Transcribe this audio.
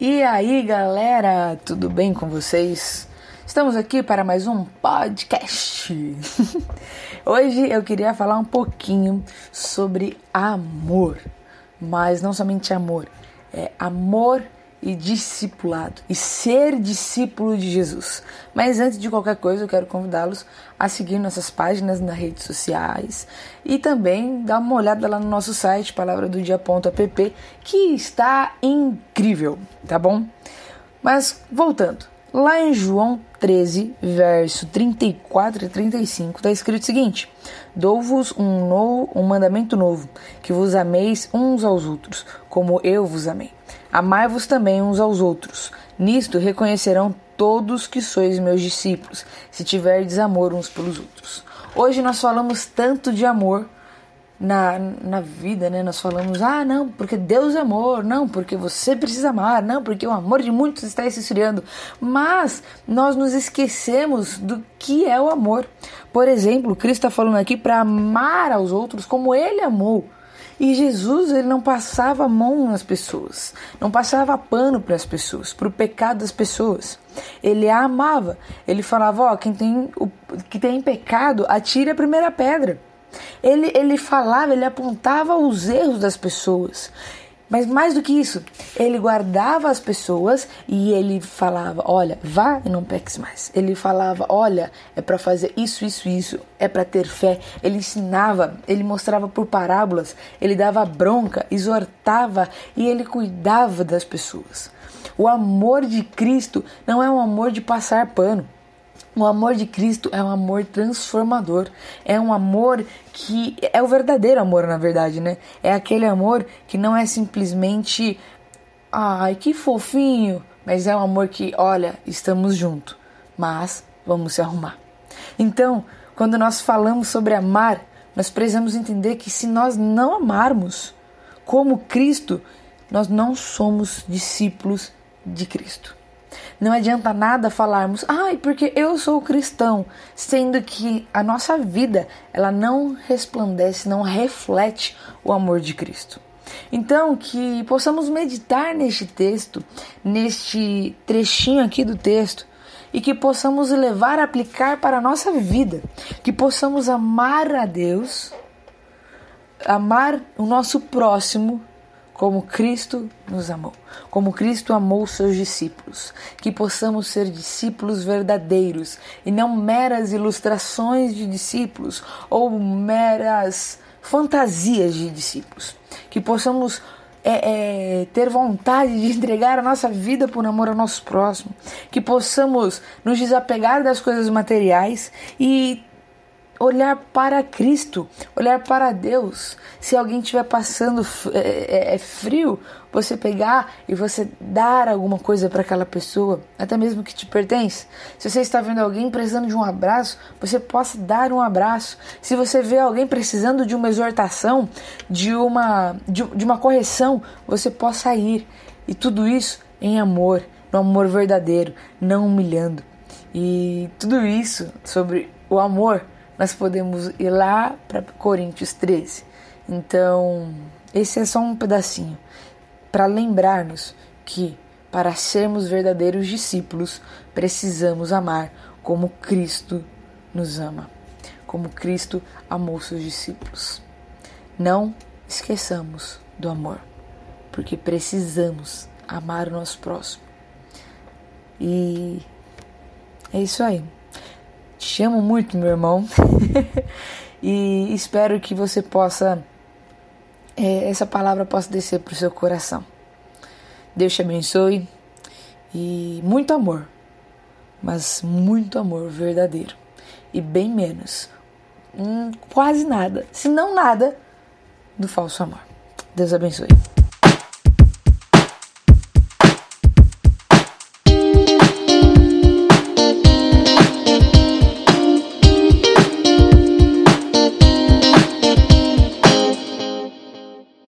E aí, galera, tudo bem com vocês? Estamos aqui para mais um podcast. Hoje eu queria falar um pouquinho sobre amor, mas não somente amor, é amor e discipulado e ser discípulo de Jesus. Mas antes de qualquer coisa, eu quero convidá-los a seguir nossas páginas nas redes sociais e também dar uma olhada lá no nosso site palavradodia.app, que está incrível, tá bom? Mas voltando, lá em João 13, verso 34 e 35, está escrito o seguinte: Dou-vos um, novo, um mandamento novo, que vos ameis uns aos outros, como eu vos amei. Amai-vos também uns aos outros. Nisto reconhecerão todos que sois meus discípulos, se tiverdes amor uns pelos outros. Hoje nós falamos tanto de amor na, na vida, né? Nós falamos, ah, não, porque Deus é amor, não, porque você precisa amar, não, porque o amor de muitos está esfriando. Mas nós nos esquecemos do que é o amor. Por exemplo, Cristo está falando aqui para amar aos outros como Ele amou. E Jesus, ele não passava mão nas pessoas, não passava pano para as pessoas, para o pecado das pessoas. Ele a amava. Ele falava: Ó, quem tem, o, que tem pecado, atire a primeira pedra. Ele, ele falava, ele apontava os erros das pessoas. Mas mais do que isso, ele guardava as pessoas e ele falava: Olha, vá e não peques mais. Ele falava: Olha, é para fazer isso, isso, isso, é para ter fé. Ele ensinava, ele mostrava por parábolas, ele dava bronca, exortava e ele cuidava das pessoas. O amor de Cristo não é um amor de passar pano. O amor de Cristo é um amor transformador, é um amor que é o verdadeiro amor, na verdade, né? É aquele amor que não é simplesmente ai, que fofinho, mas é um amor que, olha, estamos juntos, mas vamos se arrumar. Então, quando nós falamos sobre amar, nós precisamos entender que se nós não amarmos como Cristo, nós não somos discípulos de Cristo. Não adianta nada falarmos, ai, porque eu sou cristão, sendo que a nossa vida ela não resplandece, não reflete o amor de Cristo. Então, que possamos meditar neste texto, neste trechinho aqui do texto, e que possamos levar a aplicar para a nossa vida, que possamos amar a Deus, amar o nosso próximo como Cristo nos amou, como Cristo amou seus discípulos, que possamos ser discípulos verdadeiros e não meras ilustrações de discípulos ou meras fantasias de discípulos, que possamos é, é, ter vontade de entregar a nossa vida por amor ao nosso próximo, que possamos nos desapegar das coisas materiais e olhar para Cristo, olhar para Deus. Se alguém estiver passando é, é, é, frio, você pegar e você dar alguma coisa para aquela pessoa, até mesmo que te pertence. Se você está vendo alguém precisando de um abraço, você possa dar um abraço. Se você vê alguém precisando de uma exortação, de uma, de, de uma correção, você possa ir. E tudo isso em amor, no amor verdadeiro, não humilhando. E tudo isso sobre o amor nós podemos ir lá para Coríntios 13. Então, esse é só um pedacinho para lembrar-nos que para sermos verdadeiros discípulos, precisamos amar como Cristo nos ama, como Cristo amou seus discípulos. Não esqueçamos do amor, porque precisamos amar o nosso próximo. E é isso aí. Te amo muito, meu irmão. e espero que você possa, é, essa palavra possa descer para o seu coração. Deus te abençoe e muito amor, mas muito amor verdadeiro e bem menos, hum, quase nada, se não nada, do falso amor. Deus abençoe.